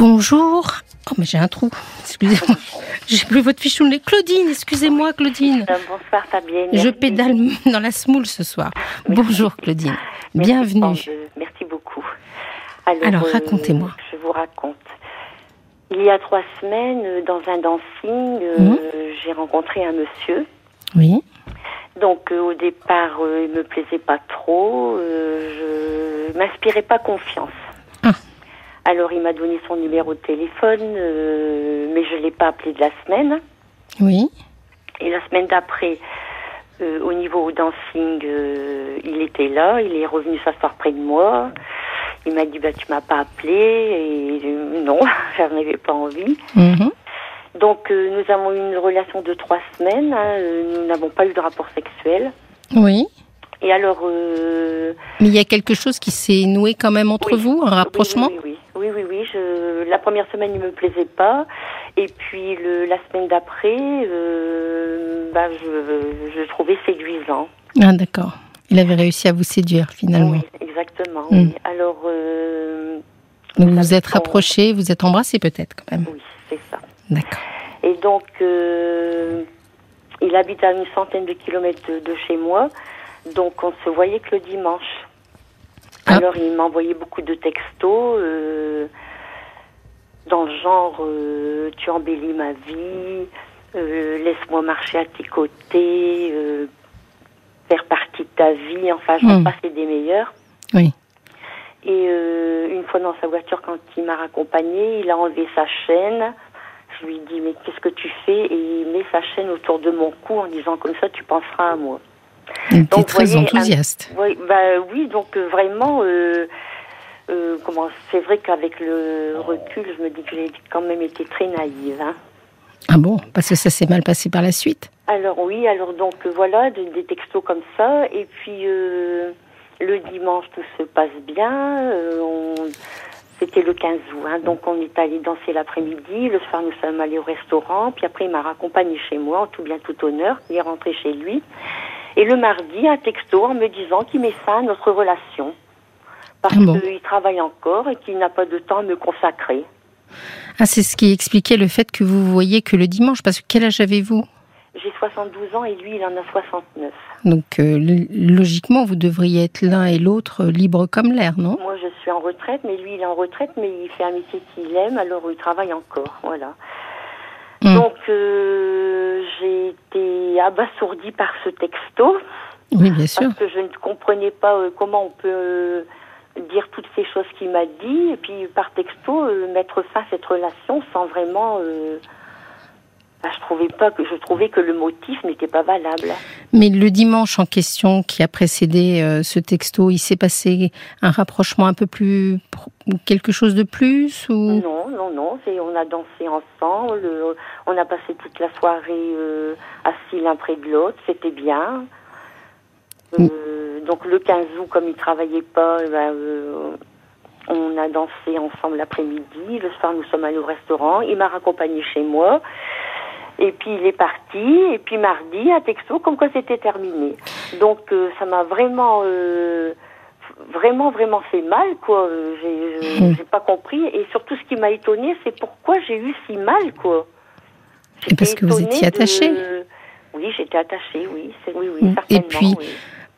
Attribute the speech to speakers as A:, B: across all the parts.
A: Bonjour. Oh, mais j'ai un trou. Excusez-moi. J'ai plus votre fichon de Claudine, excusez-moi, Claudine.
B: Euh, bonsoir Fabienne.
A: Je pédale dans la smoule ce soir. Bonjour, Claudine.
B: Merci,
A: Bienvenue.
B: Merci beaucoup.
A: Alors, racontez-moi.
B: Je vous raconte. Il y a trois semaines, euh, dans un dancing, euh,
A: Mhm.
B: j'ai rencontré un monsieur.
A: Oui.
B: Donc euh, au départ, euh, il me plaisait pas trop. euh, je m'inspirais pas confiance. Alors il m'a donné son numéro de téléphone, euh, mais je l'ai pas appelé de la semaine.
A: Oui.
B: Et la semaine d'après, euh, au niveau dancing, euh, il était là, il est revenu s'asseoir près de moi. Il m'a dit bah tu m'as pas appelé et non, j'en avais pas envie.
A: Mhm.
B: Donc nous avons eu une relation de trois semaines. hein, nous n'avons pas eu de rapport sexuel.
A: Oui.
B: Et alors
A: Mais il y a quelque chose qui s'est noué quand même entre
B: Oui.
A: vous, un rapprochement?
B: Oui, oui, la première semaine il me plaisait pas, et puis le, la semaine d'après, euh, bah, je, je trouvais séduisant.
A: Ah, d'accord. Il avait réussi à vous séduire finalement.
B: Oui, exactement.
A: Mm.
B: oui. Alors, euh,
A: Donc vous vous êtes rapprochés, vous êtes embrassés peut-être quand même.
B: oui, c'est ça.
A: D'accord.
B: Et donc, euh, il habite à une centaine de kilomètres de, de chez moi, donc on se voyait que le dimanche.
A: Ah.
B: Alors, il m'envoyait beaucoup de textos, euh, dans le genre euh, Tu embellis ma vie, euh, laisse-moi marcher à tes côtés, euh, faire partie de ta vie, enfin, j'en
A: Hmm.
B: passe des meilleurs.
A: Oui.
B: Et une fois dans sa voiture, quand il m'a raccompagné, il a enlevé sa chaîne. Je lui dis mais qu'est-ce que tu fais? Et il met sa chaîne autour de mon cou en disant comme ça tu penseras à moi.
A: Il était très
B: voyez, un-
A: enthousiaste.
B: Oui, bah oui, donc vraiment, euh, comment C'est vrai qu'avec le recul, je me dis que j'ai quand même été très naïve. hein.
A: Ah bon? Parce que ça s'est mal passé par la suite?
B: Alors oui, alors donc voilà, de- des textos comme ça, et puis euh, le dimanche tout se passe bien. euh, on- C'était le 15 août, hein, donc on est allé danser l'après-midi. Le soir, nous sommes allés au restaurant, puis après il m'a raccompagné chez moi en tout bien tout honneur. Il est rentré chez lui, et le mardi un texto en me disant qu'il met fin à notre relation parce
A: Ah bon
B: qu'il travaille encore et qu'il n'a pas de temps à me consacrer.
A: Ah, c'est ce qui expliquait le fait que vous voyez que le dimanche. Parce que quel âge avez-vous?
B: J'ai 72 ans et lui il en a 69.
A: Donc euh, logiquement, vous devriez être l'un et l'autre euh, libres comme l'air, non?
B: Moi, je suis en retraite, mais lui, il est en retraite, mais il fait un métier qu'il aime, alors il travaille encore, voilà.
A: Hmm.
B: Donc, euh, j'ai été abasourdie par ce texto,
A: Oui, bien sûr.
B: parce que je ne comprenais pas euh, comment on peut dire toutes ces choses qu'il m'a dit, et puis par texto, euh, mettre fin à cette relation sans vraiment... euh, bah, je trouvais pas que je trouvais que le motif n'était pas valable.
A: Mais le dimanche en question qui a précédé euh, ce texto, il s'est passé un rapprochement un peu plus, quelque chose de plus ou?
B: Non, non, non. C'est, on a dansé ensemble. on a passé toute la soirée assis l'un près de l'autre. C'était bien. Donc le 15 août, comme il travaillait pas, eh ben, euh, on a dansé ensemble l'après-midi. Le soir, nous sommes allés au restaurant. Il m'a raccompagné chez moi. Et puis il est parti. Et puis mardi, un texto comme quoi c'était terminé. Donc euh, ça m'a vraiment, euh, vraiment, vraiment fait mal, quoi. J'ai,
A: Hmm.
B: j'ai pas compris. Et surtout, ce qui m'a étonné, c'est pourquoi j'ai eu si mal, quoi.
A: Et parce que vous
B: étonnée
A: étiez attachée.
B: de- Oui, j'étais attachée, oui. C'est, oui, oui,
A: Hmm. Et
B: certainement.
A: puis,
B: oui.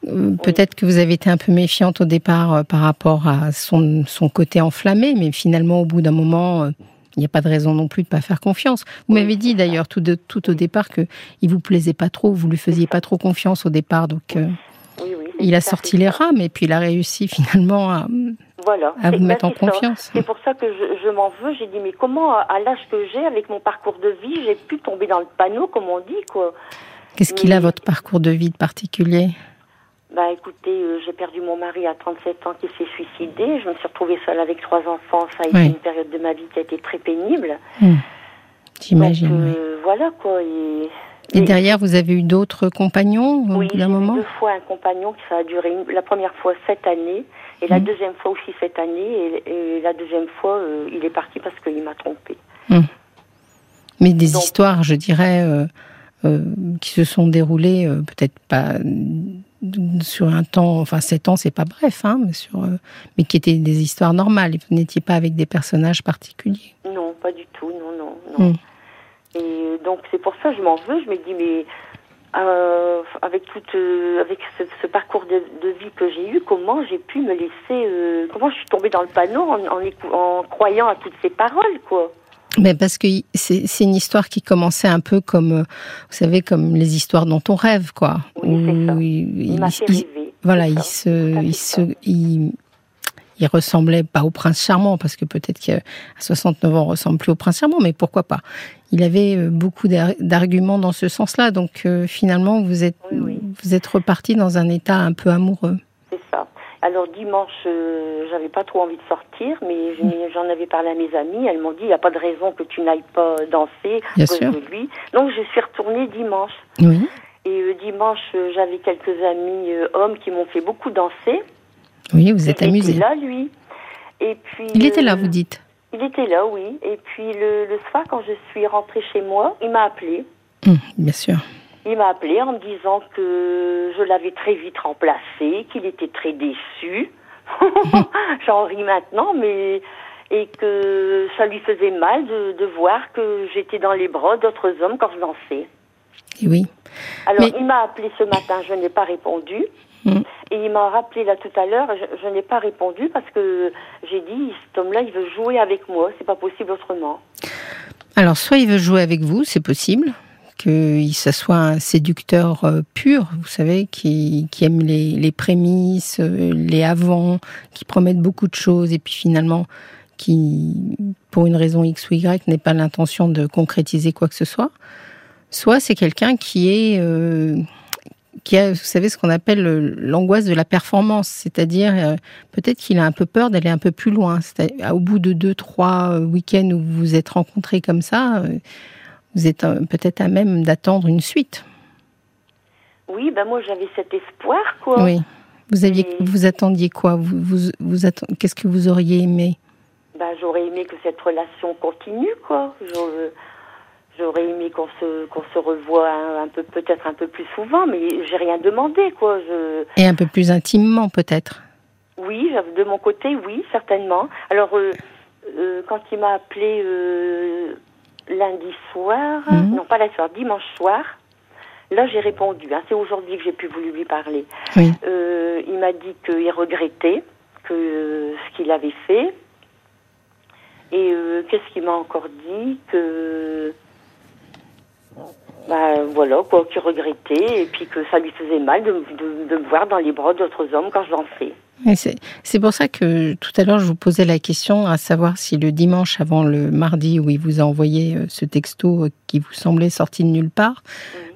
A: Euh, Peut-être que vous avez été un peu méfiante au départ euh, par rapport à son, son côté enflammé, mais finalement, au bout d'un moment, euh, il n'y a pas de raison non plus de pas faire confiance. Vous m'avez dit d'ailleurs tout, de- tout au départ que il vous plaisait pas trop, vous lui faisiez pas trop confiance au départ, donc euh,
B: Oui, oui, c'est
A: il a sorti les rames et puis il a réussi finalement à,
B: Voilà.
A: à
B: C'est-
A: vous mettre en confiance.
B: C'est pour ça que je, je m'en veux. J'ai dit, mais comment, à, l'âge que j'ai, avec mon parcours de vie, j'ai pu tomber dans le panneau, comme on dit, quoi.
A: Qu'est-ce qu'il a votre parcours de vie de particulier?
B: Bah écoutez, euh, j'ai perdu mon mari à 37 ans qui s'est suicidé. Je me suis retrouvée seule avec trois enfants. Ça a été
A: Oui.
B: une période de ma vie qui a été très pénible.
A: Hmm. J'imagine.
B: Donc,
A: oui.
B: euh, voilà quoi. Et,
A: Et
B: et-
A: derrière, vous avez eu d'autres compagnons au
B: oui,
A: bout d'un
B: eu
A: moment
B: deux fois un compagnon qui ça a duré une- la première fois sept années et la deuxième fois aussi sept années et, et la deuxième fois euh, il est parti parce qu'il m'a trompée.
A: Mais des
B: Donc-
A: histoires, je dirais, euh, qui se sont déroulées, peut-être pas sur un temps, enfin sept ans, c'est pas bref, hein, mais, sur, mais qui étaient des histoires normales. Vous n'étiez pas avec des personnages particuliers.
B: Non, pas du tout, non, non, non. Hmm. Et donc c'est pour ça que je m'en veux. Je me dis mais euh, avec toute, euh, avec ce, parcours de, vie que j'ai eu, comment j'ai pu me laisser, euh, comment je suis tombée dans le panneau en, en, croyant à toutes ces paroles, quoi?
A: Mais parce que c'est une histoire qui commençait un peu comme, vous savez, comme les histoires dont on rêve, quoi.
B: Oui, ça. Il, m'a fait rêver.
A: Voilà, il se, il se, il, il ressemblait pas au prince charmant, parce que peut-être qu'à 69 ans, on ressemble plus au prince charmant, mais pourquoi pas Il avait euh, beaucoup d'arguments dans ce sens-là, donc euh, finalement, vous êtes, vous êtes reparti dans un état un peu amoureux.
B: Alors dimanche, euh, j'avais pas trop envie de sortir, mais mm. j'en avais parlé à mes amis. Elles m'ont dit il n'y a pas de raison que tu n'ailles pas danser
A: Bien sûr.
B: lui. Donc je suis retournée dimanche.
A: Oui.
B: Et dimanche, j'avais quelques amis hommes qui m'ont fait beaucoup danser.
A: Oui, vous êtes amusé.
B: Il était là, lui. Et puis,
A: il était là, vous dites
B: Il était là, oui. Et puis le, soir, quand je suis rentrée chez moi, il m'a appelé.
A: Hum, bien sûr.
B: Il m'a appelé en me disant que je l'avais très vite remplacé, qu'il était très déçu. J'en ris maintenant, mais et que ça lui faisait mal de, de voir que j'étais dans les bras d'autres hommes quand je dansais.
A: oui.
B: Alors il m'a appelé ce matin, je n'ai pas répondu. Mm. Et il m'a rappelé là tout à l'heure, je, n'ai pas répondu parce que j'ai dit, cet homme-là, il veut jouer avec moi, c'est pas possible autrement.
A: Alors, soit il veut jouer avec vous, c'est possible, qu'il soit un séducteur euh, pur, vous savez, qui, aime les, prémices, euh, les avants, qui promettent beaucoup de choses et puis finalement qui, pour une raison X ou Y, n'est pas l'intention de concrétiser quoi que ce soit. Soit c'est quelqu'un qui est... Euh, a, vous savez, ce qu'on appelle l'angoisse de la performance, c'est-à-dire peut-être qu'il a un peu peur d'aller un peu plus loin. Au bout de deux, trois week-ends où vous vous êtes rencontrés comme ça, vous êtes peut-être à même d'attendre une suite.
B: Oui, ben moi j'avais cet espoir, quoi.
A: Oui. Vous aviez, vous attendiez quoi? Vous, vous, vous qu'est-ce que vous auriez aimé?
B: Ben j'aurais aimé que cette relation continue, quoi. J'aurais aimé qu'on se qu'on se revoie un, peu peut-être un peu plus souvent, mais j'ai rien demandé quoi. Je...
A: Et un peu plus intimement peut-être?
B: Oui, de mon côté, oui, certainement. Alors euh, euh, quand il m'a appelé euh, lundi soir, mhm. non pas lundi soir, dimanche soir, là j'ai répondu. Hein, c'est aujourd'hui que j'ai pu voulu lui parler.
A: Oui.
B: il m'a dit qu'il regrettait que ce qu'il avait fait. Et qu'est-ce qu'il m'a encore dit que bah, voilà, quoi, qui regrettait, et puis que ça lui faisait mal de, de, me voir dans les bras d'autres hommes quand je dansais.
A: C'est pour ça que tout à l'heure je vous posais la question à savoir si le dimanche avant le mardi où il vous a envoyé euh, ce texto euh, qui vous semblait sorti de nulle part,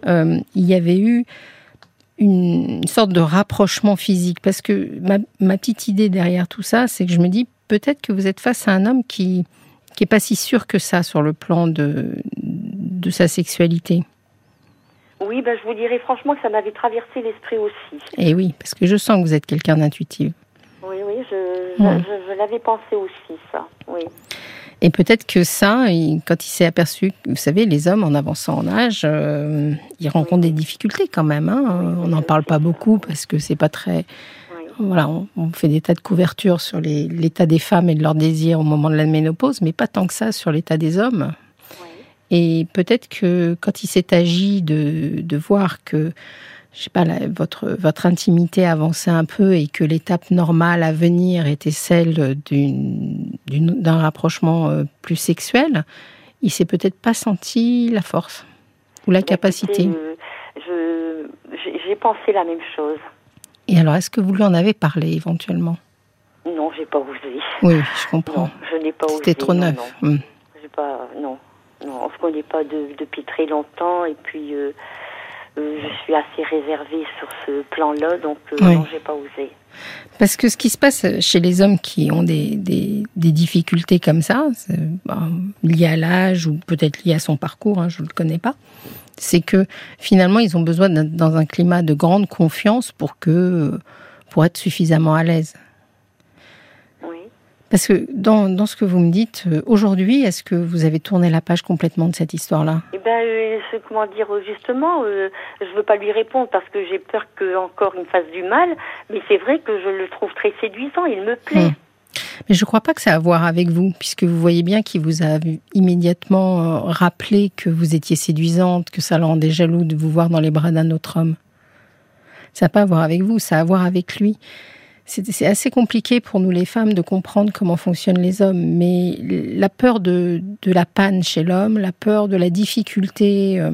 A: euh, il y avait eu une sorte de rapprochement physique. Parce que ma, ma petite idée derrière tout ça, c'est que je me dis peut-être que vous êtes face à un homme qui qui est pas si sûr que ça sur le plan de, de sa sexualité.
B: Oui, ben, je vous dirais franchement que ça m'avait traversé l'esprit aussi.
A: Et eh oui, parce que je sens que vous êtes quelqu'un d'intuitif.
B: Oui, oui, je, l'avais pensé aussi, ça, oui.
A: Et peut-être que ça, quand il s'est aperçu, vous savez, les hommes en avançant en âge, euh, ils rencontrent des difficultés quand même. Hein. on n'en parle pas beaucoup parce que c'est pas très. Voilà, on, on, fait des tas de couvertures sur l'état des femmes et de leurs désirs au moment de la ménopause, mais pas tant que ça sur l'état des hommes. Et peut-être que quand il s'est agi de, de voir que, je sais pas, votre, votre intimité avançait un peu et que l'étape normale à venir était celle d'un rapprochement euh, plus sexuel, il s'est peut-être pas senti la force ou la capacité.
B: Euh, j'ai pensé la même chose.
A: Et alors, est-ce que vous lui en avez parlé éventuellement?
B: Non, j'ai pas osé.
A: Oui, je comprends.
B: je n'ai pas osé.
A: C'était trop neuf.
B: Non. Hmm. Pas, non. On se connaît pas depuis très longtemps et puis euh, euh, je suis assez réservée sur ce plan-là, donc euh, non, j'ai pas osé.
A: Parce que ce qui se passe chez les hommes qui ont des, des, difficultés comme ça, liées à l'âge ou peut-être liées à son parcours, hein, je ne le connais pas, c'est que finalement ils ont besoin d'être dans un climat de grande confiance pour que pour être suffisamment à l'aise. Parce que dans, dans, ce que vous me dites euh, aujourd'hui, est-ce que vous avez tourné la page complètement de cette histoire-là?
B: Eh ben, euh, comment dire justement, euh, je veux pas lui répondre parce que j'ai peur que encore il me fasse du mal. Mais c'est vrai que je le trouve très séduisant. Il me plaît.
A: Hmm. Mais je ne crois pas que ça a à voir avec vous, puisque vous voyez bien qu'il vous a immédiatement euh, rappelé que vous étiez séduisante, que ça le rendait jaloux de vous voir dans les bras d'un autre homme. Ça n'a pas à voir avec vous, ça a à voir avec lui c'est assez compliqué pour nous les femmes de comprendre comment fonctionnent les hommes, mais la peur de, de la panne chez l'homme, la peur de la difficulté euh,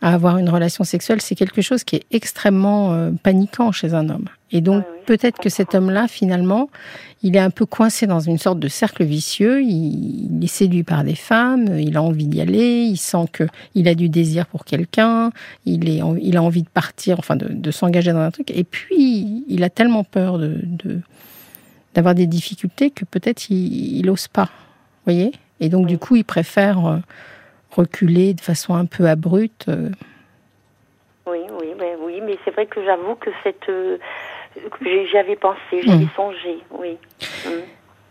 A: à avoir une relation sexuelle, c'est quelque chose qui est extrêmement euh, paniquant chez un homme. Et donc peut-être que cet homme-là, finalement, il est un peu coincé dans une sorte de cercle vicieux. Il, est séduit par des femmes, il a envie d'y aller, il sent que il a du désir pour quelqu'un, il est, il a envie de partir, enfin de, s'engager dans un truc. Et puis il a tellement peur de, d'avoir des difficultés que peut-être il, n'ose pas, voyez. Et donc du coup, il préfère euh, reculer de façon un peu abrupte. Euh.
B: Oui, oui, mais, oui, mais c'est vrai que j'avoue que cette euh, j'avais pensé, j'avais hmm. songé, oui.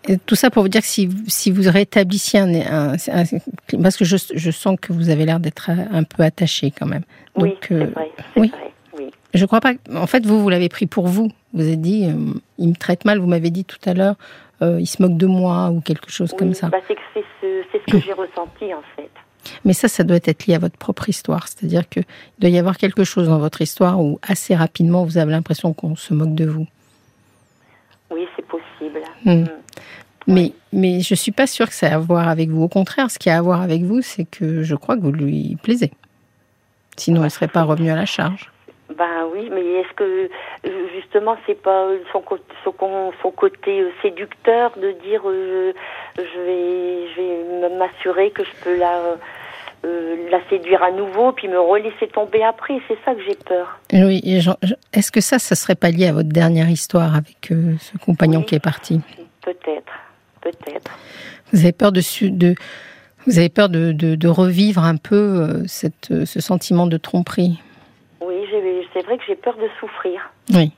A: Et tout ça pour vous dire que si, si vous rétablissiez un, parce que je, je, sens que vous avez l'air d'être un peu attaché quand même.
B: Donc, oui, c'est euh, vrai, oui. Vrai, oui.
A: Je crois pas. En fait, vous, vous l'avez pris pour vous. Vous avez dit, euh, il me traite mal. Vous m'avez dit tout à l'heure, euh, il se moque de moi ou quelque chose comme ça.
B: Bah, c'est ce, ce que j'ai ressenti en fait.
A: Mais ça, ça doit être lié à votre propre histoire. C'est-à-dire qu'il doit y avoir quelque chose dans votre histoire où assez rapidement vous avez l'impression qu'on se moque de vous.
B: Oui, c'est possible.
A: Hmm. Hmm. Mais, mais je ne suis pas sûre que ça ait à voir avec vous. Au contraire, ce qui a à voir avec vous, c'est que je crois que vous lui plaisez. Sinon, elle ne serait pas revenue à la charge.
B: Ben oui, mais est-ce que justement c'est pas son, son, son, côté euh, séducteur de dire euh, je vais, je vais m'assurer que je peux la, euh, la séduire à nouveau puis me relaisser tomber après? C'est ça que j'ai peur.
A: Oui, est-ce que ça, ça serait pas lié à votre dernière histoire avec ce compagnon qui est parti?
B: Peut-être, peut-être.
A: Vous avez peur de, de vous avez peur de, de, de revivre un peu cette, ce sentiment de tromperie?
B: Vrai que j'ai peur de souffrir.
A: Oui.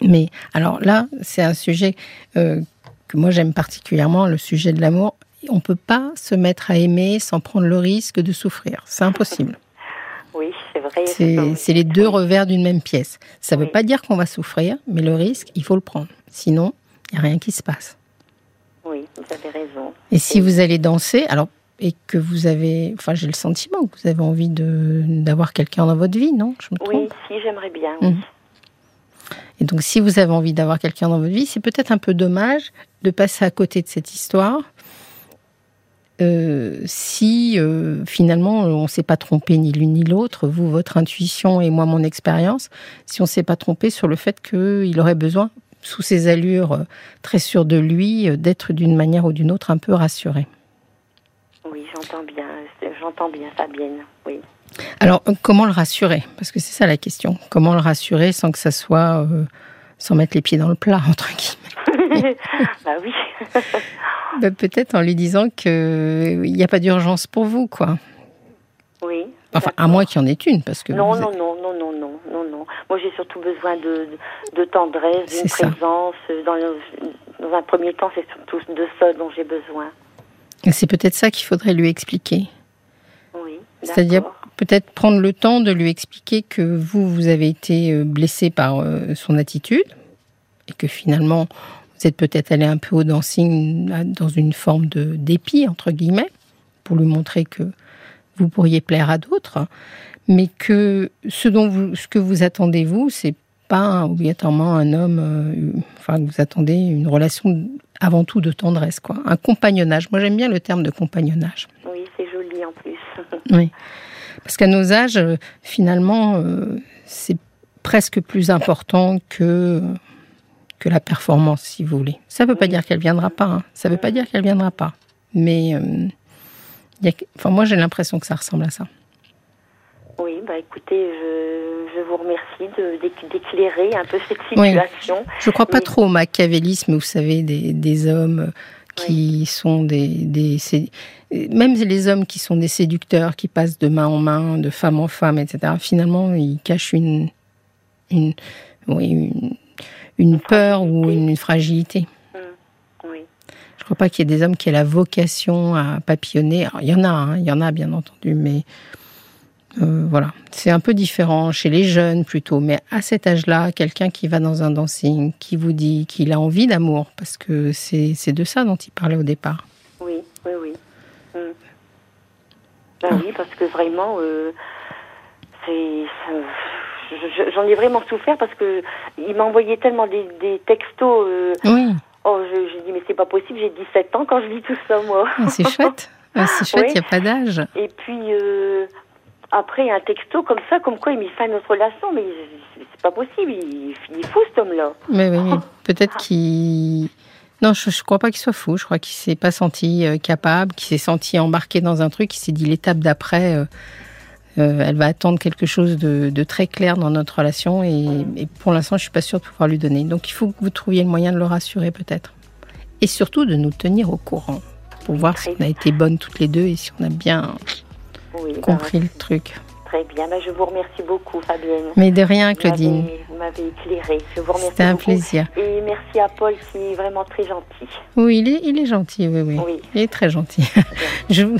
A: Mais alors là, c'est un sujet euh, que moi j'aime particulièrement, le sujet de l'amour. On ne peut pas se mettre à aimer sans prendre le risque de souffrir. C'est impossible.
B: oui, c'est vrai.
A: C'est les deux revers d'une même pièce. Ça ne veut pas dire qu'on va souffrir, mais le risque, il faut le prendre. Sinon, il n'y a rien qui se passe.
B: Oui, vous avez raison.
A: Et si vous allez danser, alors et que vous avez, enfin j'ai le sentiment que vous avez envie de d'avoir quelqu'un dans votre vie, non?
B: Je me trompe? Oui, si j'aimerais bien. Mmh.
A: Et donc si vous avez envie d'avoir quelqu'un dans votre vie, c'est peut-être un peu dommage de passer à côté de cette histoire. Euh, si euh, finalement on ne s'est pas trompé ni l'une ni l'autre, vous, votre intuition et moi, mon expérience, si on ne s'est pas trompé sur le fait qu'il aurait besoin, sous ses allures euh, très sûres de lui, d'être d'une manière ou d'une autre un peu rassuré.
B: Oui, j'entends bien, j'entends bien Fabienne, oui.
A: Alors, comment le rassurer? Parce que c'est ça la question. Comment le rassurer sans que ça soit, euh, sans mettre les pieds dans le plat, entre guillemets?
B: Bah oui.
A: bah, Peut-être en lui disant qu'il n'y a pas d'urgence pour vous, quoi.
B: Oui.
A: Enfin, à moins qu'il y en ait une, parce que.
B: Non, non, non, non, non, non, non, non. Moi, j'ai surtout besoin de, de, tendresse, d'une présence. Dans, dans un premier temps, c'est surtout de ça dont j'ai besoin.
A: C'est peut-être ça qu'il faudrait lui expliquer.
B: Oui.
A: C'est-à-dire peut-être prendre le temps de lui expliquer que vous, vous avez été euh, blessé par euh, son attitude et que finalement, vous êtes peut-être allé un peu au dancing dans une forme de dépit, entre guillemets, pour lui montrer que vous pourriez plaire à d'autres, mais que ce, dont vous, ce que vous attendez, vous, c'est pas obligatoirement un homme, euh, enfin, vous attendez une relation avant tout de tendresse, quoi. Un compagnonnage. Moi, j'aime bien le terme de compagnonnage.
B: Oui, c'est joli en plus.
A: oui. Parce qu'à nos âges, euh, finalement, euh, c'est presque plus important que, que la performance, si vous voulez. Ça ne veut pas dire qu'elle viendra pas. Hein. Ça ne veut pas dire qu'elle viendra pas. Mais euh, y a, enfin, moi, j'ai l'impression que ça ressemble à ça.
B: Oui, bah écoutez, je, je vous remercie d'éclairer un peu cette situation.
A: Je ne crois pas trop au machiavélisme, vous savez, des, des hommes qui sont des, des, Même les hommes qui sont des séducteurs, qui passent de main en main, de femme en femme, etc., finalement, ils cachent une, une, oui, une, une peur ou une fragilité.
B: Hum.
A: Je crois pas qu'il y ait des hommes qui aient la vocation à papillonner. il y en a, hein, il y en a bien entendu, mais euh, voilà, c'est un peu différent chez les jeunes plutôt. Mais à cet âge-là, quelqu'un qui va dans un dancing, qui vous dit qu'il a envie d'amour, parce que c'est de ça dont il parlait au départ.
B: Oui, oui, oui. Hmm. Ben oui, parce que vraiment, euh, c'est j'en ai vraiment souffert parce que il m'a envoyé tellement des, des textos. Euh,
A: oui.
B: Oh, je, dis, mais c'est pas possible, j'ai 17 ans quand je lis tout ça, moi.
A: Ah, c'est chouette. Ah, c'est chouette, il n'y a pas d'âge.
B: Et puis, euh, après, un texto comme ça, comme quoi il met fin à notre relation, mais c'est pas possible, il, est fou cet homme-là.
A: Mais oui, peut-être qu'il. Non, je, ne crois pas qu'il soit fou. Je crois qu'il s'est pas senti euh, capable, qu'il s'est senti embarqué dans un truc, qu'il s'est dit l'étape d'après, euh, elle va attendre quelque chose de, très clair dans notre relation et, pour l'instant, je suis pas sûre de pouvoir lui donner. Donc, il faut que vous trouviez le moyen de le rassurer peut-être. Et surtout de nous tenir au courant pour voir si on a été bonnes toutes les deux et si on a bien ben compris le truc.
B: Très bien, ben, je vous remercie beaucoup, Fabienne.
A: Mais de rien, Claudine.
B: Vous m'avez éclairé. Je vous remercie.
A: C'était un plaisir.
B: Et merci à Paul qui est vraiment très gentil.
A: Oui, il est, il est gentil, oui, oui, oui. Il est très gentil. je.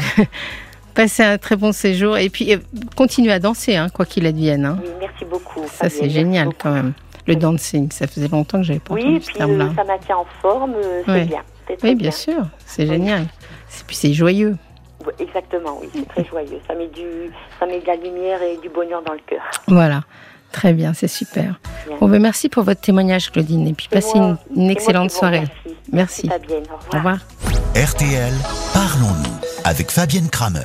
A: Passez un très bon séjour et puis euh, continuez à danser, hein, quoi qu'il advienne. Hein.
B: Oui, merci beaucoup.
A: Ça, c'est génial quand même. Le dancing, ça faisait longtemps que j'avais pas
B: oui, entendu ce terme-là. Oui, ça maintient en forme, euh, c'est bien.
A: Oui, bien, sûr, c'est génial. Et puis c'est joyeux.
B: Exactement, oui, c'est très joyeux. Ça met, du, ça met de la lumière et du bonheur dans le cœur.
A: Voilà. Très bien, c'est super. Bon, ben, merci pour votre témoignage, Claudine, et puis passez une, excellente soirée. Merci.
B: merci. Fabienne.
A: Au revoir.
C: RTL, parlons-nous avec Fabienne Kramer.